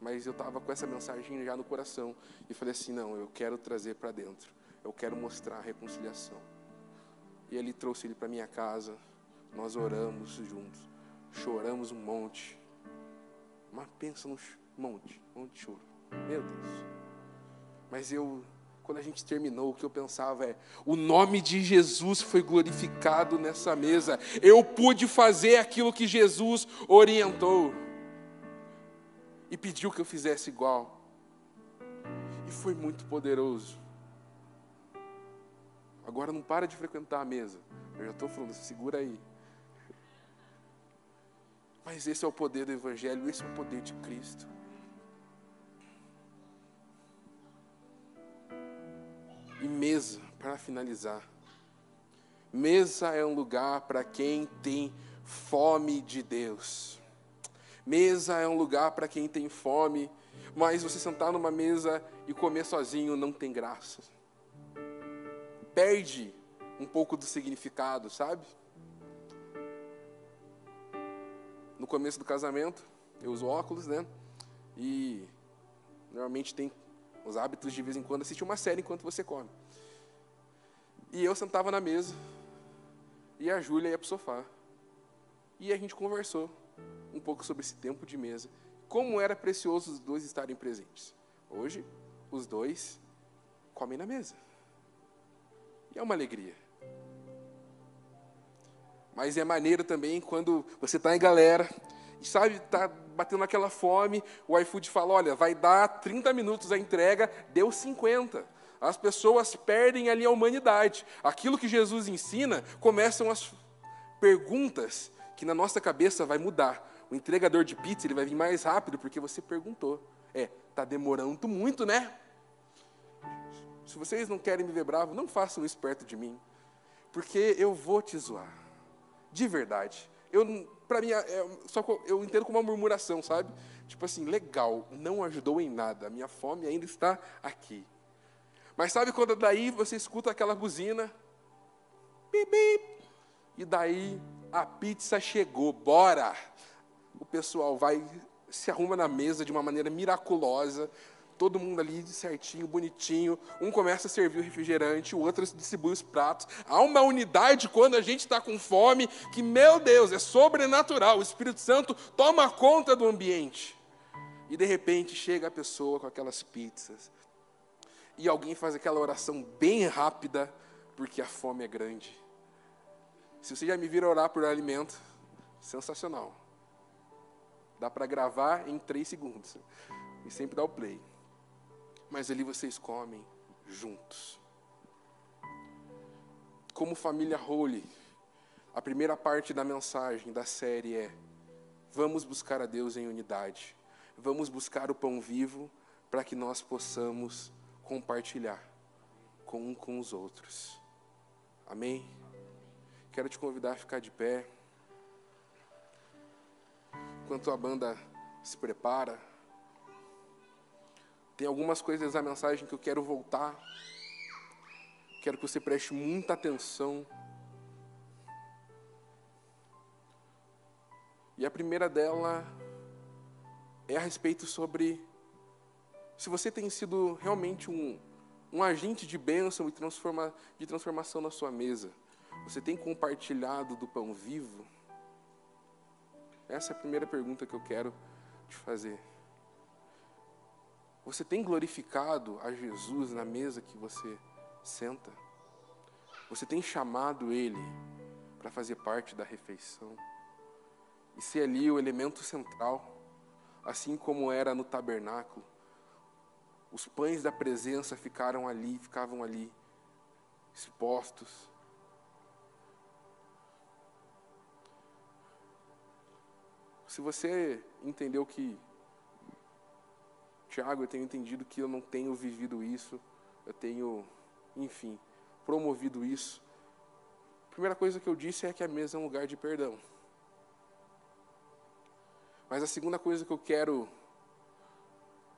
Mas eu estava com essa mensagem já no coração. E falei assim: não, eu quero trazer para dentro. Eu quero mostrar a reconciliação. E ele trouxe ele para minha casa. Nós oramos juntos. Choramos um monte. Mas pensa no monte, um monte de choro. Meu Deus. Mas eu quando a gente terminou, o que eu pensava é: o nome de Jesus foi glorificado nessa mesa. Eu pude fazer aquilo que Jesus orientou e pediu que eu fizesse igual. E foi muito poderoso. Agora não para de frequentar a mesa. Eu já estou falando, segura aí. Mas esse é o poder do Evangelho, esse é o poder de Cristo. E mesa, para finalizar. Mesa é um lugar para quem tem fome de Deus. Mesa é um lugar para quem tem fome, mas você sentar numa mesa e comer sozinho não tem graça. Perde um pouco do significado, sabe? No começo do casamento, eu uso óculos, né? E normalmente tem os hábitos de vez em quando assistir uma série enquanto você come. E eu sentava na mesa e a Júlia ia para o sofá. E a gente conversou um pouco sobre esse tempo de mesa, como era precioso os dois estarem presentes. Hoje, os dois comem na mesa. E é uma alegria. Mas é maneiro também quando você está em galera sabe, está batendo aquela fome, o iFood fala, olha, vai dar 30 minutos a entrega, deu 50. As pessoas perdem ali a humanidade. Aquilo que Jesus ensina, começam as perguntas que na nossa cabeça vai mudar. O entregador de pizza ele vai vir mais rápido porque você perguntou. É, tá demorando muito, né? Se vocês não querem me ver bravo, não façam isso perto de mim, porque eu vou te zoar. De verdade. Eu para mim, é, é, só eu entendo como uma murmuração, sabe? Tipo assim, legal, não ajudou em nada, a minha fome ainda está aqui. Mas sabe quando daí você escuta aquela buzina, bip, bip, e daí a pizza chegou, bora! O pessoal vai, se arruma na mesa de uma maneira miraculosa, todo mundo ali certinho, bonitinho. Um começa a servir o refrigerante, o outro distribui os pratos. Há uma unidade quando a gente está com fome, que, meu Deus, é sobrenatural. O Espírito Santo toma conta do ambiente. E de repente chega a pessoa com aquelas pizzas. E alguém faz aquela oração bem rápida, porque a fome é grande. Se você já me vira orar por alimento, sensacional. Dá para gravar em três segundos. E sempre dá o play. Mas ali vocês comem juntos. Como família Holy, a primeira parte da mensagem da série é: vamos buscar a Deus em unidade. Vamos buscar o pão vivo para que nós possamos compartilhar com um com os outros. Amém? Quero te convidar a ficar de pé. Enquanto a banda se prepara, tem algumas coisas da mensagem que eu quero voltar. Quero que você preste muita atenção. E a primeira dela é a respeito sobre se você tem sido realmente um, um agente de bênção e transforma, de transformação na sua mesa. Você tem compartilhado do pão vivo? Essa é a primeira pergunta que eu quero te fazer. Você tem glorificado a Jesus na mesa que você senta? Você tem chamado Ele para fazer parte da refeição? E ser ali o elemento central, assim como era no tabernáculo? Os pães da presença ficaram ali, ficavam ali, expostos. Se você entendeu que, Tiago, eu tenho entendido que eu não tenho vivido isso, eu tenho, enfim, promovido isso. A primeira coisa que eu disse é que a mesa é um lugar de perdão. Mas a segunda coisa que eu quero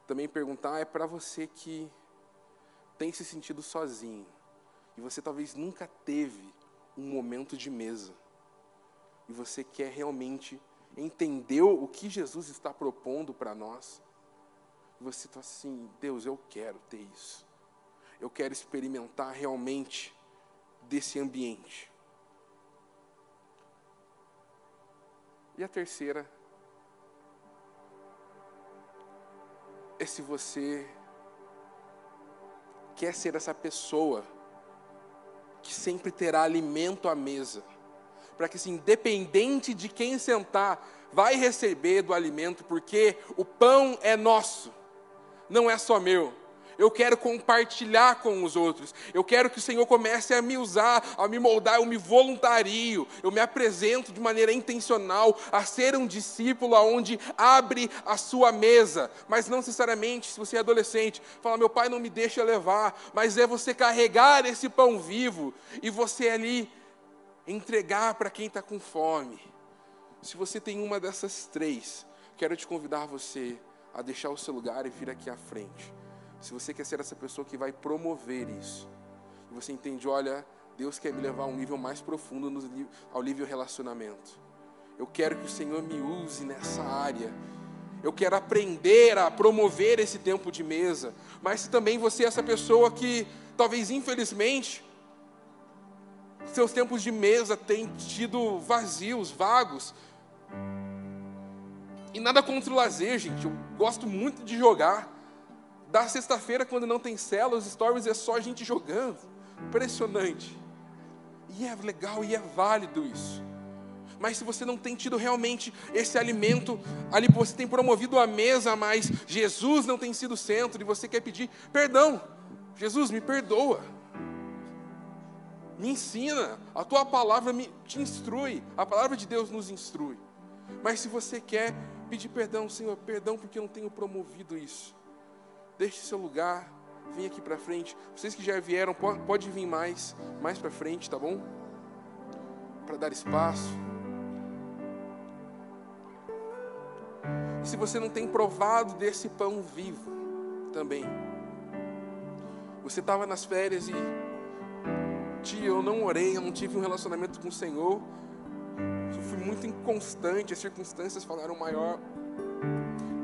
também perguntar é para você que tem se sentido sozinho e você talvez nunca teve um momento de mesa e você quer realmente entender o que Jesus está propondo para nós. Você está assim, Deus, eu quero ter isso. Eu quero experimentar realmente desse ambiente. E a terceira é se você quer ser essa pessoa que sempre terá alimento à mesa, para que, assim, independente de quem sentar, vai receber do alimento, porque o pão é nosso, não é só meu. Eu quero compartilhar com os outros. Eu quero que o Senhor comece a me usar, a me moldar, eu me voluntario, eu me apresento de maneira intencional a ser um discípulo aonde abre a sua mesa, mas não necessariamente se você é adolescente, fala meu pai não me deixa levar, mas é você carregar esse pão vivo e você ali entregar para quem está com fome. Se você tem uma dessas três, quero te convidar você a deixar o seu lugar e vir aqui à frente. Se você quer ser essa pessoa que vai promover isso, você entende, olha, Deus quer me levar a um nível mais profundo no, ao nível relacionamento. Eu quero que o Senhor me use nessa área. Eu quero aprender a promover esse tempo de mesa. Mas se também você é essa pessoa que, talvez infelizmente, seus tempos de mesa têm tido vazios, vagos. E nada contra o lazer, gente. Eu gosto muito de jogar. Da sexta-feira, quando não tem célula, os stories é só a gente jogando. Impressionante. E é legal e é válido isso. Mas se você não tem tido realmente esse alimento, ali você tem promovido a mesa, mas Jesus não tem sido centro e você quer pedir perdão. Jesus, me perdoa. Me ensina. A tua palavra me, te instrui. A palavra de Deus nos instrui. Mas se você quer pedir perdão, Senhor, perdão porque eu não tenho promovido isso deixe seu lugar, vem aqui para frente. Vocês que já vieram, pode, vir mais, mais para frente, tá bom? Para dar espaço. Se você não tem provado desse pão vivo, também. Você estava nas férias e, tia, eu não orei, eu não tive um relacionamento com o Senhor. Muito inconstante, as circunstâncias falaram maior.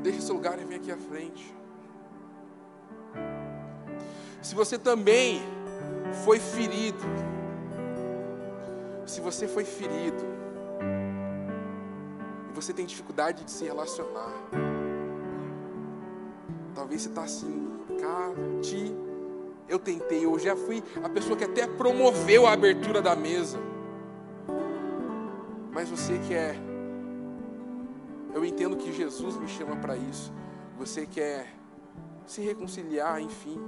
Deixe seu lugar e vem aqui à frente. Se você também foi ferido, se você foi ferido, e você tem dificuldade de se relacionar, talvez você está assim, cara, te, eu tentei, eu já fui a pessoa que até promoveu a abertura da mesa, Mas você quer, eu entendo que Jesus me chama para isso. Você quer se reconciliar, enfim,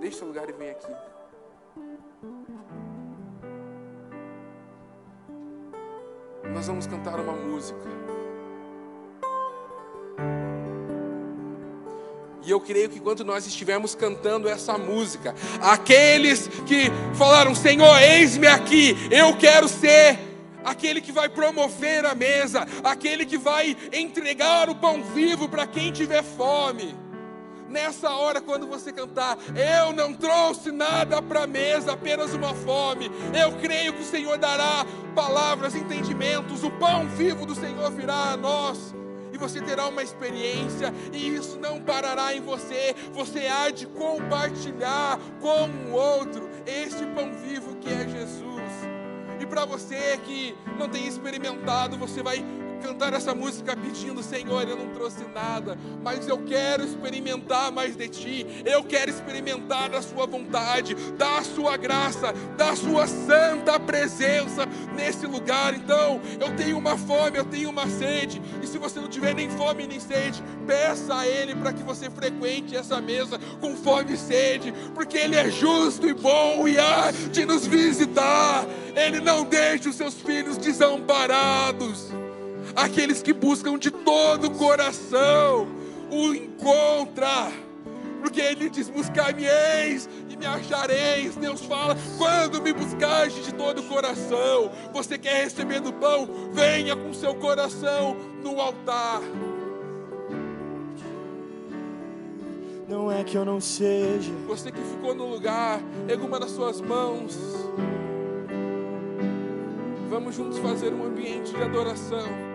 deixe seu lugar e vem aqui. Nós vamos cantar uma música. E eu creio que quando nós estivermos cantando essa música, aqueles que falaram: Senhor, eis-me aqui, eu quero ser aquele que vai promover a mesa, aquele que vai entregar o pão vivo para quem tiver fome. Nessa hora, quando você cantar, eu não trouxe nada para a mesa, apenas uma fome. Eu creio que o Senhor dará palavras, entendimentos, o pão vivo do Senhor virá a nós e você terá uma experiência, e isso não parará em você, você há de compartilhar com o outro este pão vivo que é Jesus. E para você que não tem experimentado, você vai cantar essa música pedindo: Senhor, eu não trouxe nada, mas eu quero experimentar mais de Ti, eu quero experimentar da Sua vontade, da Sua graça, da Sua santa presença nesse lugar. Então, eu tenho uma fome, eu tenho uma sede, e se você não tiver nem fome nem sede, peça a Ele para que você frequente essa mesa com fome e sede, porque Ele é justo e bom e há de nos visitar. Ele não deixa os seus filhos desamparados aqueles que buscam de todo o coração, o encontra. Porque ele diz: Buscar-me-eis e me achareis. Deus fala: Quando me buscaste de todo o coração, você quer receber do pão? Venha com seu coração no altar. Não é que eu não seja. Você que ficou no lugar, erga uma das suas mãos. Vamos juntos fazer um ambiente de adoração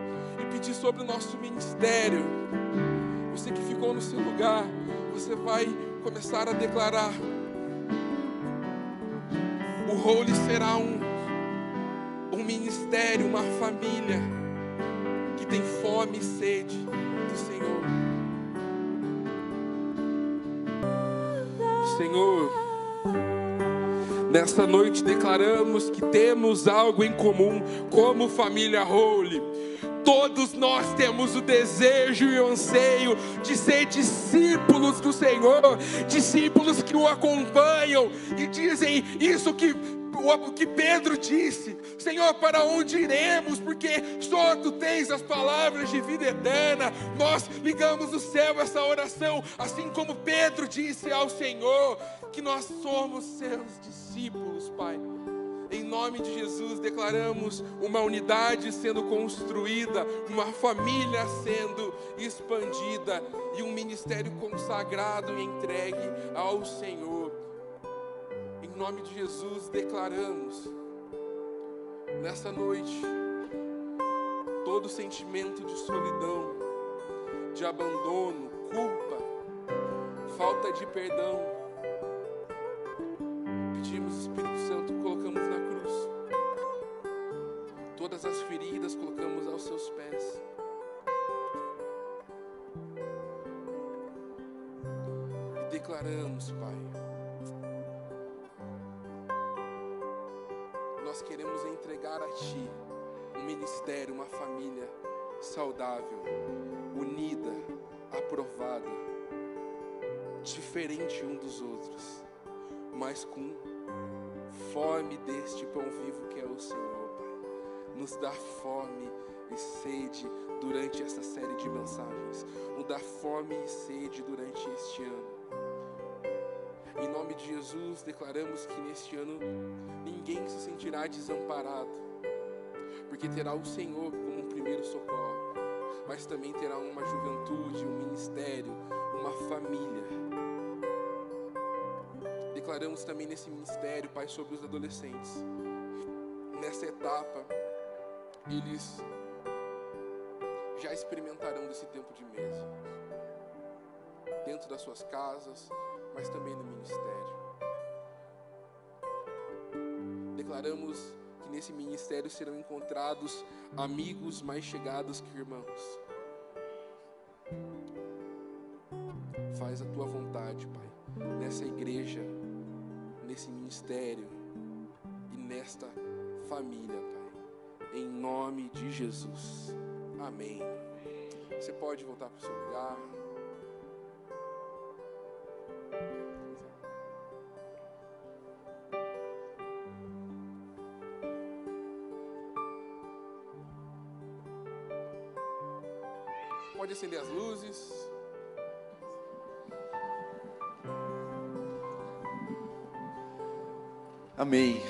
pedir sobre o nosso ministério. Você que ficou no seu lugar, você vai começar a declarar: o Holy será um, um ministério, uma família que tem fome e sede do Senhor. Senhor, nessa noite declaramos que temos algo em comum como família Holy Todos nós temos o desejo e o anseio de ser discípulos do Senhor, discípulos que o acompanham e dizem isso que o que Pedro disse: Senhor, para onde iremos? Porque só tu tens as palavras de vida eterna. Nós ligamos o céu a essa oração, assim como Pedro disse ao Senhor, que nós somos seus discípulos, Pai. Nome de Jesus, declaramos uma unidade sendo construída, uma família sendo expandida e um ministério consagrado e entregue ao Senhor. Em nome de Jesus, declaramos nessa noite todo sentimento de solidão, de abandono, culpa, falta de perdão Todas as feridas colocamos aos seus pés. E declaramos, Pai. Nós queremos entregar a Ti um ministério, uma família saudável, unida, aprovada, diferente um dos outros, mas com fome deste pão vivo que é o Senhor nos dá fome e sede durante essa série de mensagens, nos dá fome e sede durante este ano. Em nome de Jesus, declaramos que neste ano ninguém se sentirá desamparado, porque terá o Senhor como um primeiro socorro, mas também terá uma juventude, um ministério, uma família. Declaramos também nesse ministério, Pai, sobre os adolescentes. Eles já experimentarão desse tempo de mesa, dentro das suas casas, mas também no ministério. Declaramos que nesse ministério serão encontrados amigos mais chegados que irmãos. Faz a tua vontade, Pai, nessa igreja, nesse ministério e nesta família, Pai em nome de Jesus. Amém. Você pode voltar para o seu lugar. Pode acender as luzes. Amém.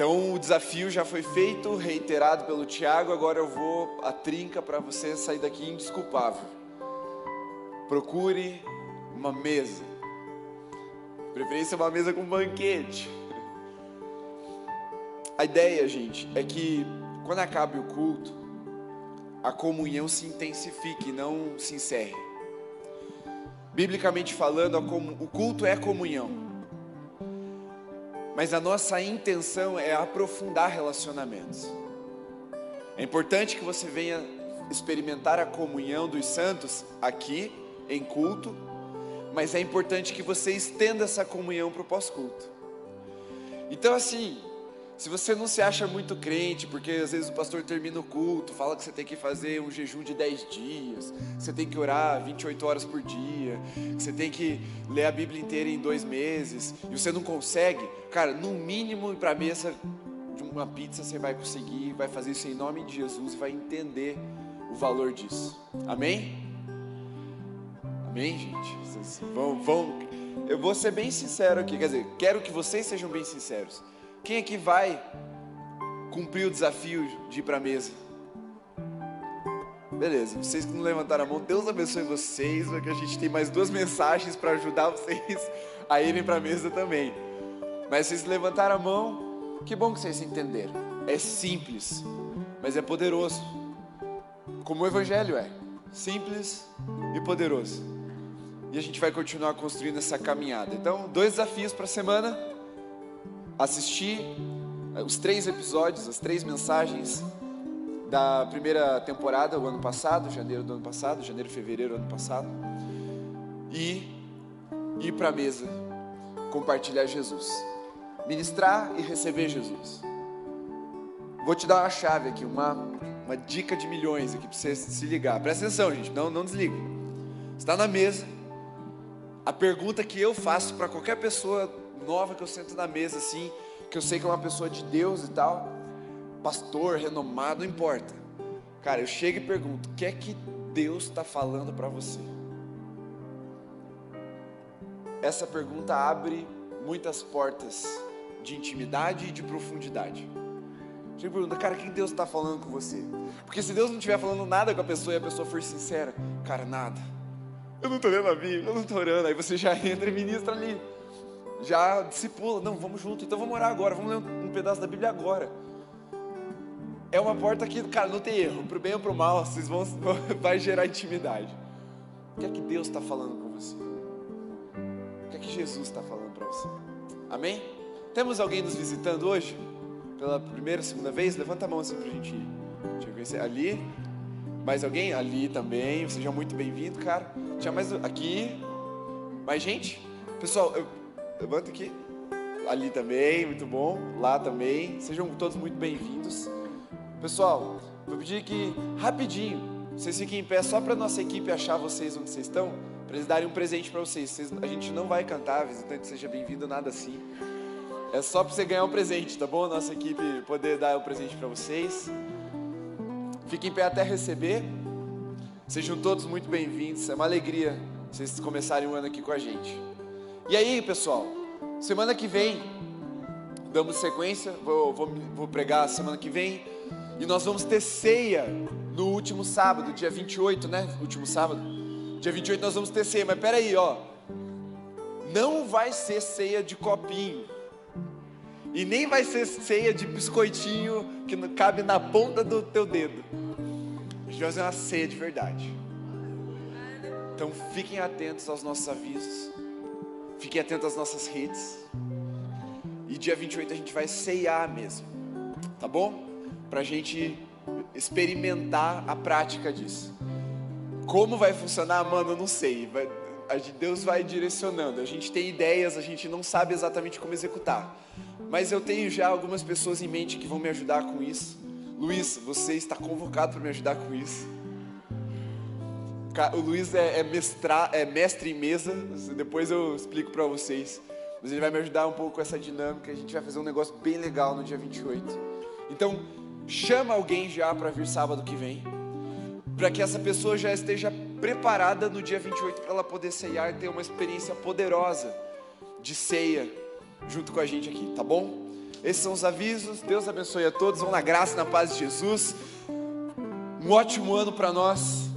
Então o desafio já foi feito, reiterado pelo Tiago, agora eu vou a trinca para você sair daqui indesculpável. Procure uma mesa. Preferência uma mesa com banquete. A ideia, gente, é que quando acabe o culto, a comunhão se intensifique, não se encerre. Biblicamente falando, o culto é comunhão mas a nossa intenção é aprofundar relacionamentos. É importante que você venha experimentar a comunhão dos santos aqui em culto, mas é importante que você estenda essa comunhão para o pós-culto. Então, assim, se você não se acha muito crente, porque às vezes o pastor termina o culto, fala que você tem que fazer um jejum de 10 dias, você tem que orar 28 horas por dia, você tem que ler a Bíblia inteira em dois meses, e você não consegue, cara, no mínimo para a mesa de uma pizza você vai conseguir, vai fazer isso em nome de Jesus e vai entender o valor disso. Amém? Amém, gente? Vocês vão, vão. Eu vou ser bem sincero aqui, quer dizer, quero que vocês sejam bem sinceros. Quem aqui vai cumprir o desafio de ir para a mesa? Beleza, vocês que não levantaram a mão, Deus abençoe vocês, porque a gente tem mais duas mensagens para ajudar vocês a irem para a mesa também. Mas vocês levantaram a mão, que bom que vocês entenderam. É simples, mas é poderoso. Como o Evangelho é, simples e poderoso. E a gente vai continuar construindo essa caminhada. Então, dois desafios para a semana assistir eh, os três episódios, as três mensagens da primeira temporada, o ano passado, janeiro do ano passado, janeiro, fevereiro do ano passado, e ir para a mesa, compartilhar Jesus, ministrar e receber Jesus. Vou te dar uma chave aqui, uma, uma dica de milhões aqui para você se ligar. Presta atenção, gente, não, não desligue. Está na mesa. A pergunta que eu faço para qualquer pessoa nova que eu sento na mesa assim, que eu sei que é uma pessoa de Deus e tal, pastor, renomado, não importa. Cara, eu chego e pergunto: o que é que Deus está falando para você? Essa pergunta abre muitas portas de intimidade e de profundidade. E pergunta, cara, o que Deus está falando com você? Porque se Deus não estiver falando nada com a pessoa e a pessoa for sincera, cara, nada. Eu não estou lendo a Bíblia, eu não estou orando. Aí você já entra e ministra ali já discipula, não, vamos junto, então vamos orar agora, vamos ler um, pedaço da Bíblia agora. É uma porta que, cara, não tem erro, pro bem ou pro mal, vocês vão, vai gerar intimidade. O que é que Deus está falando com você? O que é que Jesus está falando para você? Amém? Temos alguém nos visitando hoje? Pela primeira, segunda vez? Levanta a mão assim para a gente ir. Deixa eu conhecer. Ali. Mais alguém? Ali também. Seja muito bem-vindo, cara. Tinha mais aqui. Mais gente? Pessoal, eu Levanta aqui. Ali também, muito bom. Lá também. Sejam todos muito bem-vindos. Pessoal, vou pedir que, rapidinho, vocês fiquem em pé só para nossa equipe achar vocês onde vocês estão, para eles darem um presente para vocês. vocês. A gente não vai cantar, visitante seja bem-vindo, nada assim. É só para você ganhar um presente, tá bom? Nossa equipe poder dar o um presente para vocês. Fiquem em pé até receber. Sejam todos muito bem-vindos. É uma alegria vocês começarem o ano aqui com a gente. E aí, pessoal, semana que vem, damos sequência, vou, vou, vou pregar semana que vem, e nós vamos ter ceia no último sábado, dia 28, né? Último sábado. Dia 28 nós vamos ter ceia, mas peraí, ó. Não vai ser ceia de copinho. E nem vai ser ceia de biscoitinho que cabe na ponta do teu dedo. A gente vai fazer uma ceia de verdade. Então fiquem atentos aos nossos avisos. Fiquem atentos às nossas redes. E dia 28 a gente vai ceiar mesmo. Tá bom? Para a gente experimentar a prática disso. Como vai funcionar, mano, eu não sei. Vai, Deus vai direcionando. A gente tem ideias, a gente não sabe exatamente como executar. mas eu tenho já algumas pessoas em mente que vão me ajudar com isso. Luiz, você está convocado para me ajudar com isso. O Luiz é, é, mestra, é mestre em mesa, depois eu explico para vocês. Mas ele vai me ajudar um pouco com essa dinâmica. A gente vai fazer um negócio bem legal no dia 28. Então, chama alguém já para vir sábado que vem, para que essa pessoa já esteja preparada no dia 28 para ela poder ceiar e ter uma experiência poderosa de ceia junto com a gente aqui, tá bom? Esses são os avisos. Deus abençoe a todos. Vão na graça e na paz de Jesus. Um ótimo ano para nós.